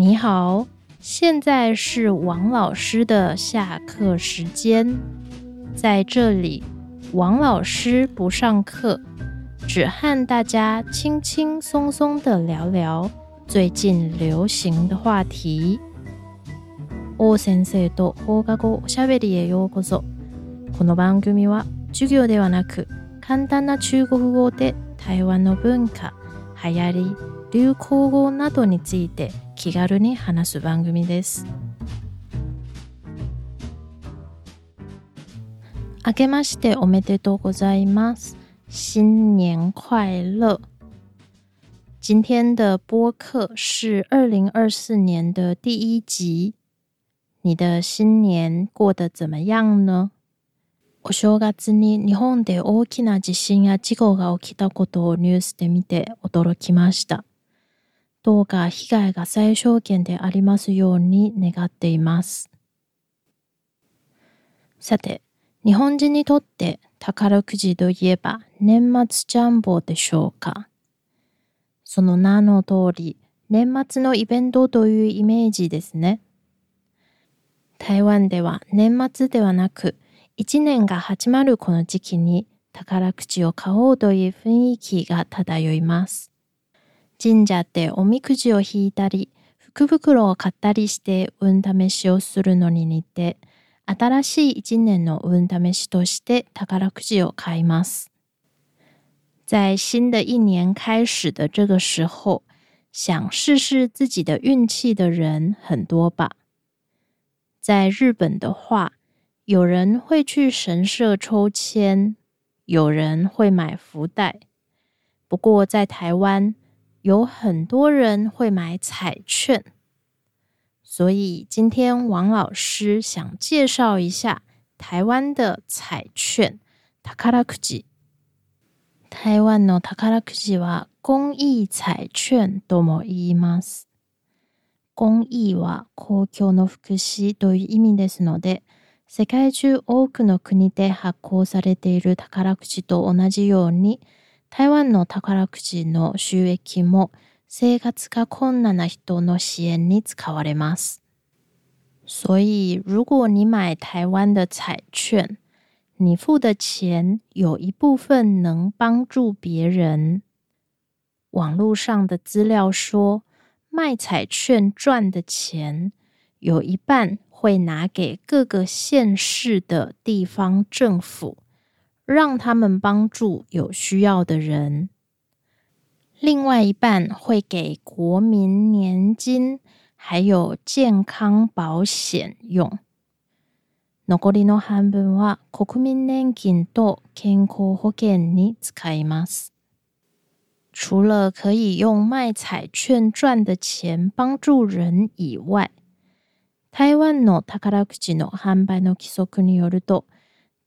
你好，现在是王老师的下课时间。在这里，王老师不上课，只和大家轻轻松松的聊聊最近流行的话题。王先生と放課後おしゃべりへようこそ。この番組は授業ではなく簡単な中国語で台湾の文化、流行り、流行語などについて 気軽に話す番組です。明けましておめでとうございます。新年快乐！今天的播客是二零二四年的第一集。你的新年过得怎么样呢？お正月に日本で大きな地震や事故が起きたことをニュースで見て驚きました。どうか被害が最小限でありますように願っています。さて、日本人にとって宝くじといえば年末ジャンボでしょうか？その名の通り、年末のイベントというイメージですね。台湾では年末ではなく、一年が始まるこの時期に宝くじを買おうという雰囲気が漂います。神社でおみくじを引いたり、福袋を買ったりして運試しをするのに似て、新しい一年の運試しとして宝くじを買います。在新的一年开始的这个时候，想试试自己的运气的人很多吧。在日本的话，有人会去神社抽签，有人会买福袋。不过在台湾，有很多人会买彩券，所以今天王老师想介绍一下台湾的彩券。宝くじ。台湾の宝くじは公益彩券とも言います。公益は公共の福祉という意味ですので、世界中多くの国で発行されている宝くじと同じように、台湾の宝くじの収益も生活が困難な人の支援に使われます。所以，如果你买台湾的彩券，你付的钱有一部分能帮助别人。网络上的资料说，卖彩券赚的钱有一半会拿给各个县市的地方政府。 让他们帮助有需要的人，另外一半会给国民年金还有健康保险用。残りの半分は国民年金と健康保険に使います。除了可以用卖彩券赚的钱帮助人以外，台湾の宝くじの販売の規則によると。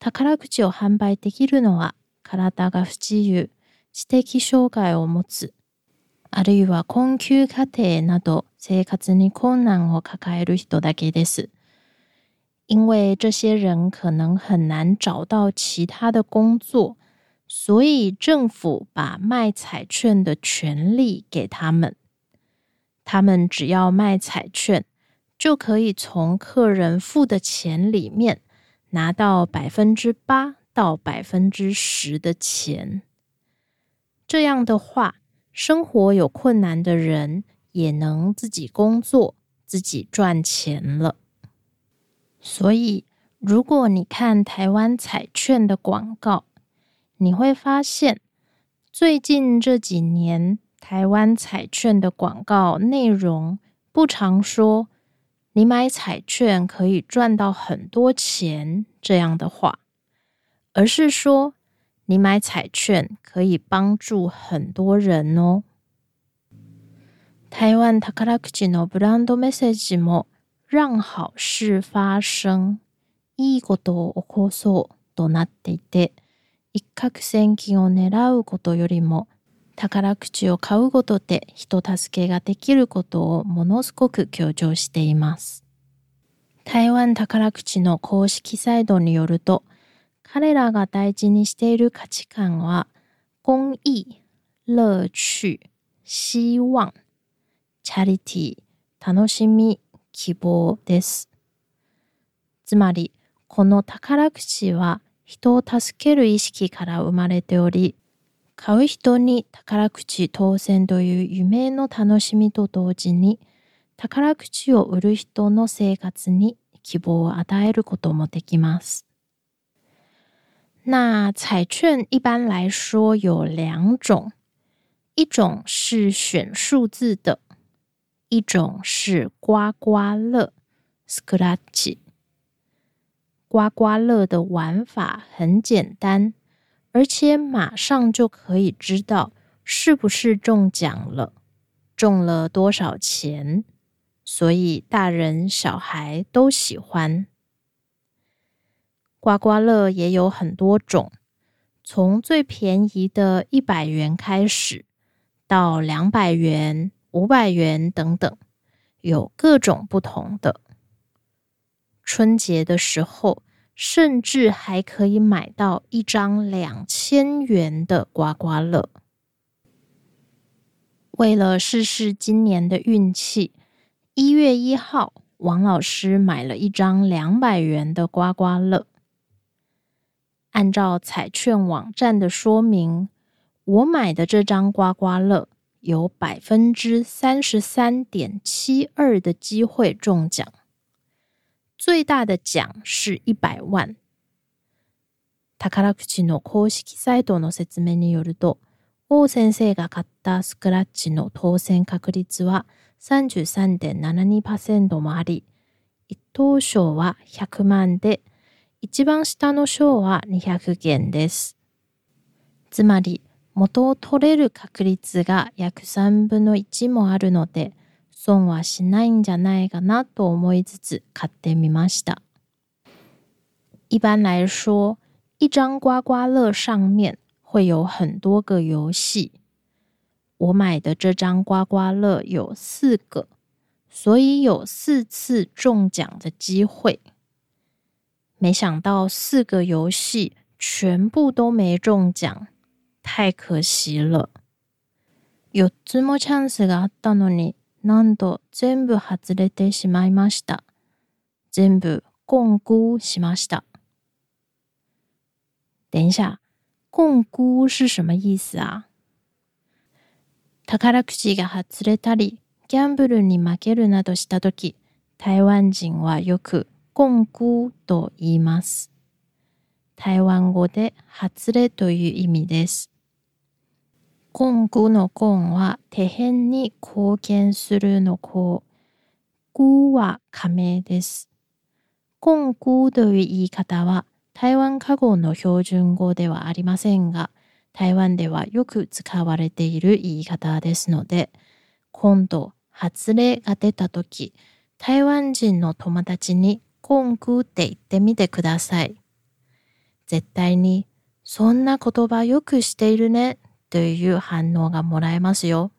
宝くじを販売できるのは体が不自由、知的障害を持つ、あるいは困窮家庭など生活に困難を抱える人だけです。因为这些人可能很难找到其他的工作，所以政府把卖彩券的权利给他们。他们只要卖彩券，就可以从客人付的钱里面。拿到百分之八到百分之十的钱，这样的话，生活有困难的人也能自己工作、自己赚钱了。所以，如果你看台湾彩券的广告，你会发现，最近这几年台湾彩券的广告内容不常说。你买彩券可以赚到很多钱，这样的话，而是说你买彩券可以帮助很多人哦。台湾宝くじのブランドメッセージも让好事发生、いいことを起こそうとなっていて、一攫千金を狙うことよりも 宝くじを買うことで人助けができることをものすごく強調しています。台湾宝くじの公式サイトによると、彼らが大事にしている価値観は、公益、乐趣、希望、チャリティ、楽しみ、希望です。つまり、この宝くじは人を助ける意識から生まれており、買う人に宝くじ当選という夢の楽しみと同時に、宝くじを売る人の生活に希望を与えることもできます。那彩券一般来说有两种，一种是选数字的，一种是刮刮乐 （scratch）。刮刮乐的玩法很简单，而且马上就可以知道是不是中奖了，中了多少钱，所以大人小孩都喜欢。刮刮乐也有很多种，从最便宜的一百元开始，到两百元、五百元等等，有各种不同的。春节的时候，甚至还可以买到一张两千元的刮刮乐。为了试试今年的运气，一月一号，王老师买了一张两百元的刮刮乐。按照彩券网站的说明，我买的这张刮刮乐有百分之三十三点七二的机会中奖，最大的奖是一百万。宝くじの公式サイトの説明によると、王先生が買ったスクラッチの当選確率は33.72%もあり、一等賞は100万で、一番下の章は200元です。つまり、元を取れる確率が約3分の1もあるので、損はしないんじゃないかなと思いつつ買ってみました。一般来说，一张刮刮乐上面会有很多个游戏。我买的这张刮刮乐有四个，所以有四次中奖的机会。没想到四个游戏全部都没中奖，太可惜了。四つもチャンスがあったのに、 なんと全部外れてしまいました。全部共估しました。等一下，共估是什么意思啊？宝くじが外れたり、ギャンブルに負けるなどしたとき、台湾人はよく共估と言います。台湾語で外れという意味です。共估の共は手辺に貢献するの項。估は仮名です。共估という言い方は台湾過語の標準語ではありませんが、台湾ではよく使われている言い方ですので、今度、外れが出たとき、台湾人の友達にコンクって言ってみてください。絶対に、そんな言葉よくしているね、という反応がもらえますよ。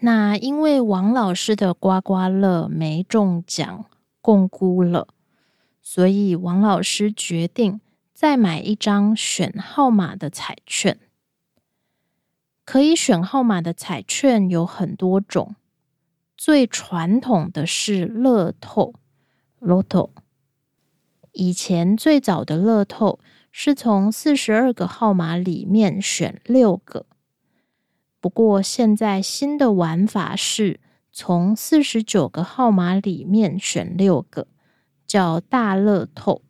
那因为王老师的刮刮乐没中奖，共估了，所以王老师决定再买一张选号码的彩券。可以选号码的彩券有很多种，最传统的是乐透。Lotto，以前最早的乐透 是从四十二个号码里面选六个，不过现在新的玩法是从四十九个号码里面选六个，叫大乐透。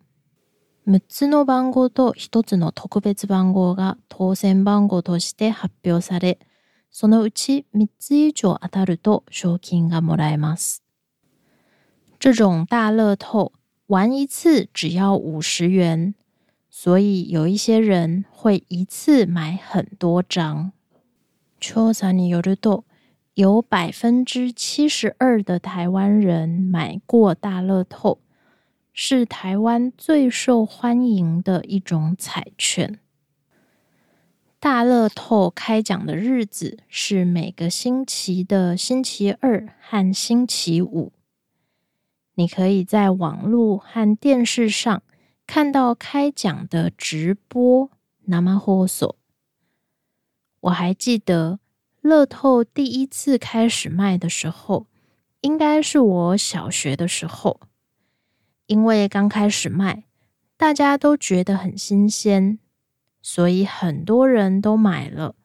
六つの番号と一つの特別番号が当選番号として発表され、そのうち三つ以上当たると賞金がもらえます。这种大乐透玩一次只要五十元， 所以有一些人会一次买很多张。調査によると，有百分之七十二的台湾人买过大乐透，是台湾最受欢迎的一种彩券。大乐透开奖的日子是每个星期的星期二和星期五。你可以在网络和电视上 看到开奖的直播。那么，我还记得乐透第一次开始卖的时候，应该是我小学的时候。因为刚开始卖，大家都觉得很新鲜，所以很多人都买了。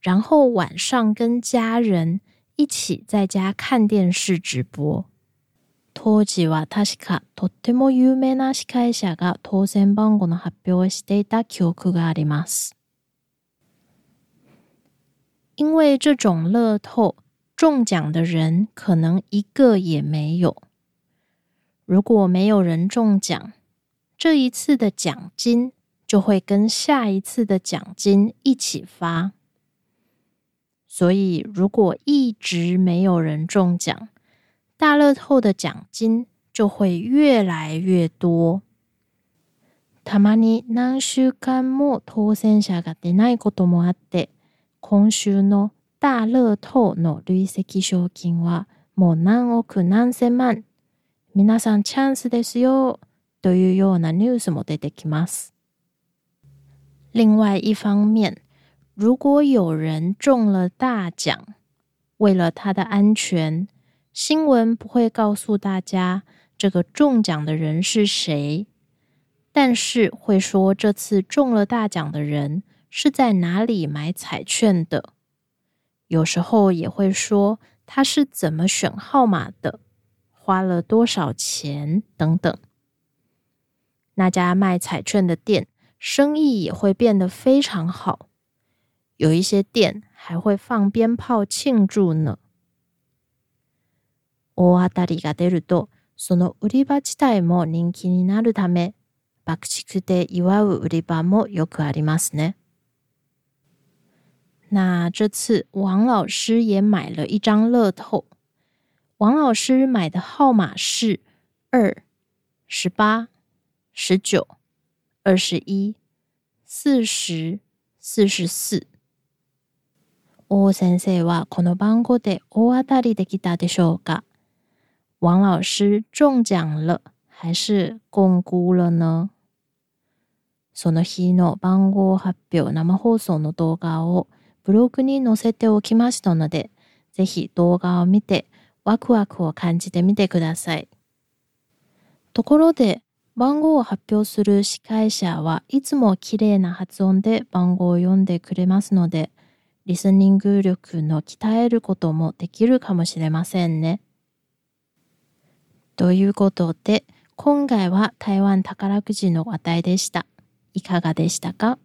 然后晚上跟家人一起在家看电视直播。当時は確かとっても有名な司会者が当選番号の発表をしていた記憶があります。因为这种乐透中奖的人可能一个也没有。如果没有人中奖，这一次的奖金就会跟下一次的奖金一起发。所以，如果一直没有人中奖，大乐透的奖金就会越来越多。たまに何週間も当選者が出ないこともあって、今週の大乐透の累積賞金はもう何億何千万。皆さんチャンスですよ。というようなニュースも出てきます。另外一方面，如果有人中了大奖，为了他的安全。新闻不会告诉大家这个中奖的人是谁，但是会说这次中了大奖的人是在哪里买彩券的。有时候也会说他是怎么选号码的，花了多少钱等等。那家卖彩券的店生意也会变得非常好，有一些店还会放鞭炮庆祝呢。大当たりが出ると、その売り場自体も人気になるため、爆竹で祝う売り場もよくありますね。那这次王老师也买了一张乐透。王老师买的号码是二、十八、十九、二十一、四十、四十四。王先生はこの番号で大当たりできたでしょうか？王老师中奖了还是共估了呢？その日の番号発表生放送の動画をブログに載せておきましたので、ぜひ動画を見てワクワクを感じてみてください。ところで、番号を発表する司会者はいつも綺麗な発音で番号を読んでくれますので、リスニング力の鍛えることもできるかもしれませんね。ということで、今回は台湾宝くじの話題でした。いかがでしたか？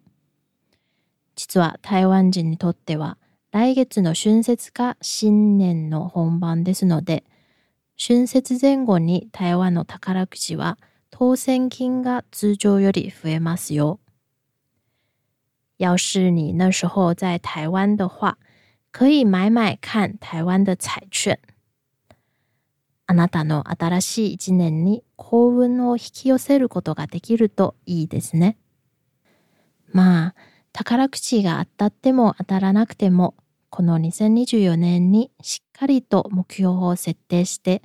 実は台湾人にとっては、来月の春節が新年の本番ですので、春節前後に台湾の宝くじは当選金が通常より増えますよ。要是你那时候在台湾的话，可以买买看台湾的彩券。あなたの新しい一年に幸運を引き寄せることができるといいですね。まあ、宝くじが当たっても当たらなくても、この2024年にしっかりと目標を設定して、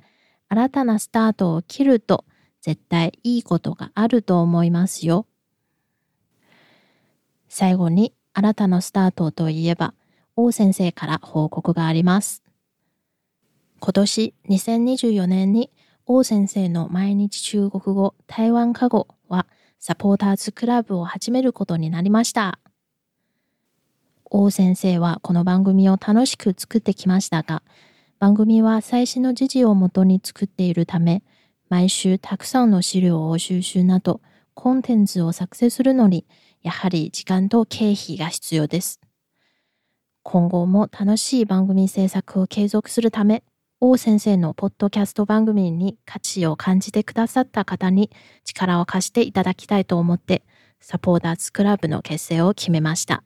新たなスタートを切ると絶対いいことがあると思いますよ。最後に新たなスタートといえば、王先生から報告があります。今年2024年に王先生の毎日中国語台湾過語はサポーターズクラブを始めることになりました。王先生はこの番組を楽しく作ってきましたが、番組は最新の時事をもとに作っているため、毎週たくさんの資料を収集など、コンテンツを作成するのに、やはり時間と経費が必要です。今後も楽しい番組制作を継続するため、王先生のポッドキャスト番組に価値を感じてくださった方に力を貸していただきたいと思って、サポーターズクラブの結成を決めました。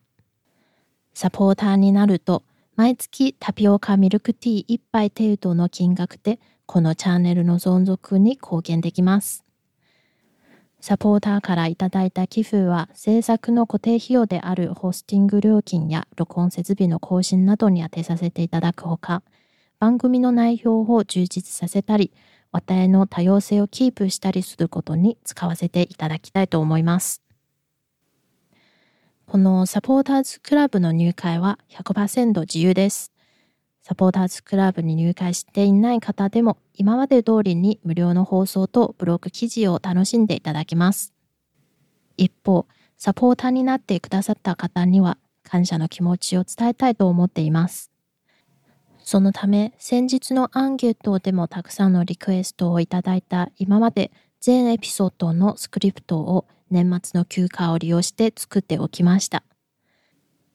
サポーターになると、毎月タピオカミルクティー1杯程度の金額で、このチャンネルの存続に貢献できます。サポーターからいただいた寄付は制作の固定費用であるホスティング料金や録音設備の更新などに充てさせていただくほか、番組の内容を充実させたり、話題の多様性をキープしたりすることに使わせていただきたいと思います。このサポーターズクラブの入会は100%自由です。サポーターズクラブに入会していない方でも今まで通りに無料の放送とブログ記事を楽しんでいただけます。一方、サポーターになってくださった方には感謝の気持ちを伝えたいと思っています。そのため、先日のアンケートでもたくさんのリクエストをいただいた今まで全エピソードのスクリプトを年末の休暇を利用して作っておきました。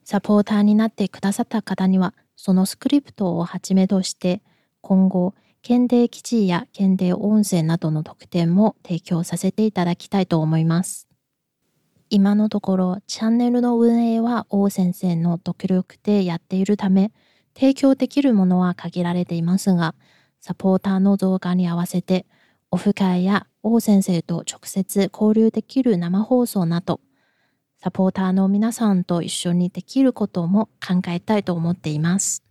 サポーターになってくださった方には、そのスクリプトをはじめとして、今後、検定記事や検定音声などの特典も提供させていただきたいと思います。今のところ、チャンネルの運営は王先生の独力でやっているため、提供できるものは限られていますが、サポーターの動画に合わせて、オフ会や王先生と直接交流できる生放送など、サポーターの皆さんと一緒にできることも考えたいと思っています。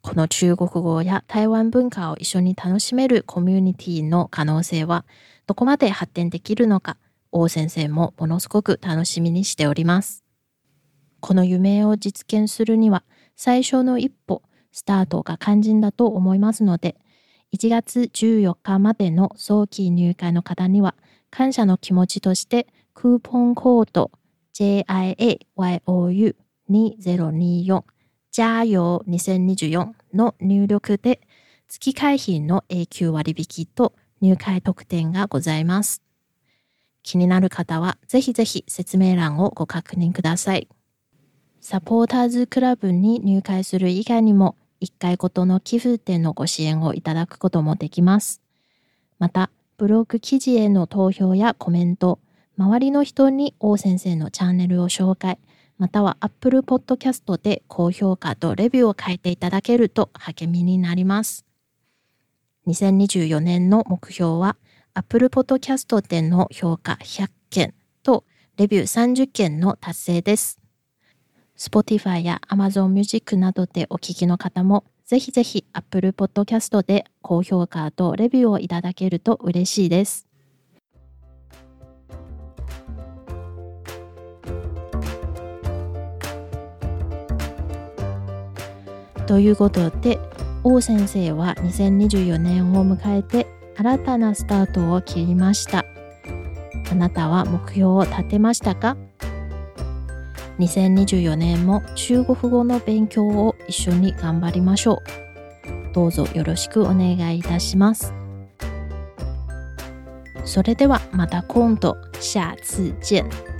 この中国語や台湾文化を一緒に楽しめるコミュニティの可能性はどこまで発展できるのか、王先生もものすごく楽しみにしております。この夢を実現するには最初の一歩、スタートが肝心だと思いますので、1月14日までの早期入会の方には、感謝の気持ちとしてクーポンコード JIAYOU2024 ジャーヨー2024の入力で月会費の永久割引と入会特典がございます。気になる方はぜひぜひ説明欄をご確認ください。サポーターズクラブに入会する以外にも1回ごとの寄付でのご支援をいただくこともできます。また、ブログ記事への投票やコメント、周りの人に王先生のチャンネルを紹介、または Apple Podcast で高評価とレビューを書いていただけると励みになります。2024年の目標は Apple Podcast での評価100件とレビュー30件の達成です。Spotify や Amazon Music などでお聞きの方も、ぜひぜひ Apple Podcast で高評価とレビューをいただけると嬉しいです。ということで、王先生は2024年を迎えて新たなスタートを切りました。あなたは目標を立てましたか？2024年も中国語の勉強を一緒に頑張りましょう。どうぞよろしくお願いいたします。それではまた今度、下次见。